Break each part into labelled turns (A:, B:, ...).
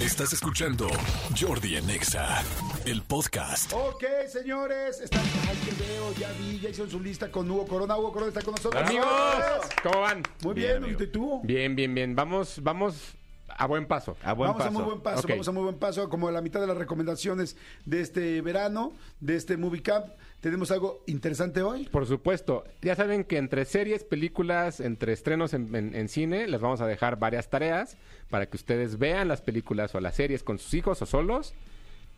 A: Estás escuchando Jordi en Exa, el podcast.
B: Ok, señores, están. Ay, que veo, ya vi, ya hizo su lista con Hugo Corona. Hugo Corona está con nosotros.
C: Amigos, ¿cómo van?
B: Muy bien,
C: amigo.
B: ¿y tú?
C: Bien, bien, bien. Vamos, vamos a buen paso.
D: A buen
B: vamos a muy buen paso, vamos a muy buen paso. Como a la mitad de las recomendaciones de este verano, de este Movie Camp, tenemos algo interesante hoy.
C: Por supuesto. Ya saben que entre series, películas, entre estrenos en, en- en cine, les vamos a dejar varias tareas para que ustedes vean las películas o las series con sus hijos o solos.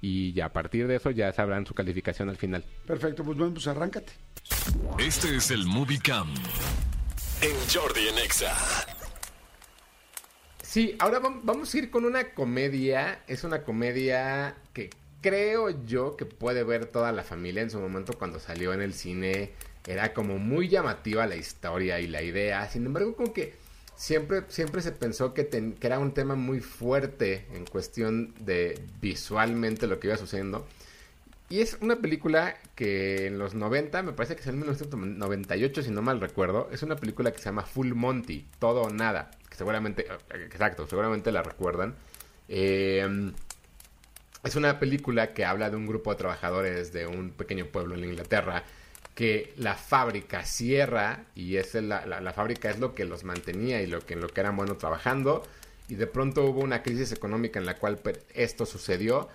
C: Y ya a partir de eso ya sabrán su calificación al final.
B: Perfecto, pues bueno, pues arráncate.
A: Este es el Movie Cam en Jordi en Exa.
C: Sí, ahora vam- vamos a ir con una comedia. Es una comedia que creo yo que puede ver toda la familia en su momento cuando salió en el cine. Era como muy llamativa la historia y la idea. Sin embargo, como que siempre, siempre se pensó que, que era un tema muy fuerte en cuestión de visualmente lo que iba sucediendo. Y es una película que en los 90, me parece que es en 1998, si no mal recuerdo, es una película que se llama Full Monty, Todo o Nada, que seguramente, eh, exacto, seguramente la recuerdan. Eh, es una película que habla de un grupo de trabajadores de un pequeño pueblo en Inglaterra que la fábrica cierra y es la, la- fábrica es lo que los mantenía y lo que, lo que eran buenos trabajando y de pronto hubo una crisis económica en la cual esto sucedió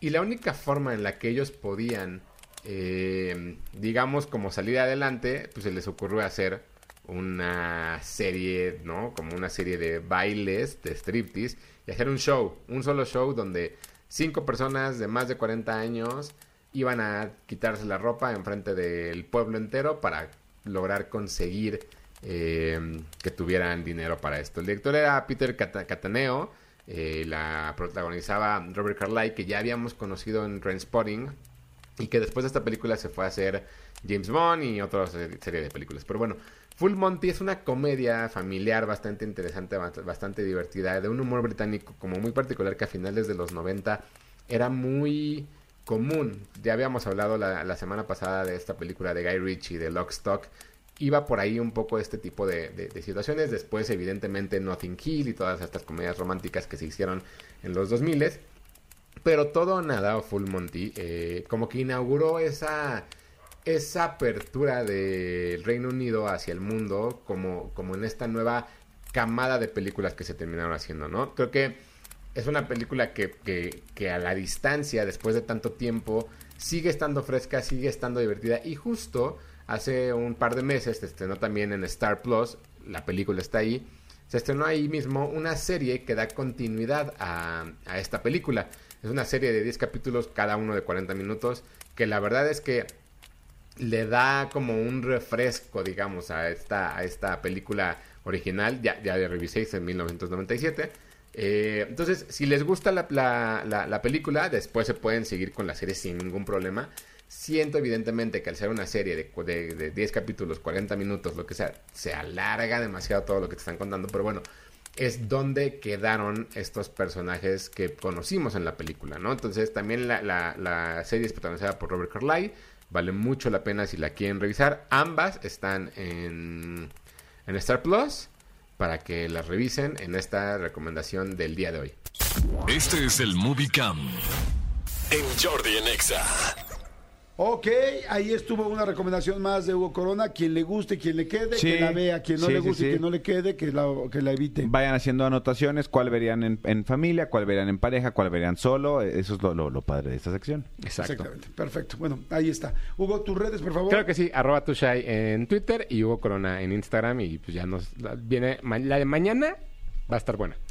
C: y la única forma en la que ellos podían, eh, digamos, como salir adelante, pues se les ocurrió hacer una serie, ¿no? Como una serie de bailes, de striptease, y hacer un show, un solo show donde cinco personas de más de 40 años iban a quitarse la ropa enfrente del pueblo entero para lograr conseguir eh, que tuvieran dinero para esto. El director era Peter Cata- Cataneo, eh, la protagonizaba Robert Carlyle, que ya habíamos conocido en Trainspotting, y que después de esta película se fue a hacer James Bond y otra se- serie de películas. Pero bueno, Full Monty es una comedia familiar bastante interesante, bast- bastante divertida, de un humor británico como muy particular que a finales de los 90 era muy común. Ya habíamos hablado la, semana pasada de esta película de Guy Ritchie, de Lock Stock. Iba por ahí un poco este tipo de, situaciones. Después, evidentemente, Notting Hill y todas estas comedias románticas que se hicieron en los 2000 pero todo nada, o Full Monty, eh, como que inauguró esa, esa apertura del Reino Unido hacia el mundo, como, como en esta nueva camada de películas que se terminaron haciendo, ¿no? Creo que es una película que, que, que a la distancia, después de tanto tiempo, sigue estando fresca, sigue estando divertida. Y justo hace un par de meses se estrenó también en Star Plus, la película está ahí, se estrenó ahí mismo una serie que da continuidad a, a esta película. Es una serie de 10 capítulos, cada uno de 40 minutos, que la verdad es que le da como un refresco, digamos, a esta, a esta película original, ya, ya de revisé en 1997. Eh, entonces, si les gusta la- la- la película, después se pueden seguir con la serie sin ningún problema. Siento evidentemente que al ser una serie de, de, de 10 capítulos, 40 minutos, lo que sea, se alarga demasiado todo lo que te están contando, pero bueno, es donde quedaron estos personajes que conocimos en la película, ¿no? Entonces también la, la- la serie es protagonizada por Robert Carlyle, vale mucho la pena si la quieren revisar. Ambas están en, en Star Plus para que las revisen en esta recomendación del día de hoy.
A: Este es el Movie Cam en Jordi en Exa.
B: Ok, ahí estuvo una recomendación más de Hugo Corona. Quien le guste, quien le quede,
D: Sí,
B: que la vea. Quien no
D: sí,
B: le guste,
D: sí.
B: quien no le quede, que la, que la evite.
D: Vayan haciendo anotaciones, cuál verían en, en familia, cuál verían en pareja, cuál verían solo. Eso es lo, lo- lo padre de esta sección.
B: Exactamente. Perfecto. Bueno, ahí está. Hugo, tus redes, por favor.
C: Creo que sí, arroba tushai en Twitter y Hugo Corona en Instagram y pues ya nos la- viene ma- la de mañana va a estar buena.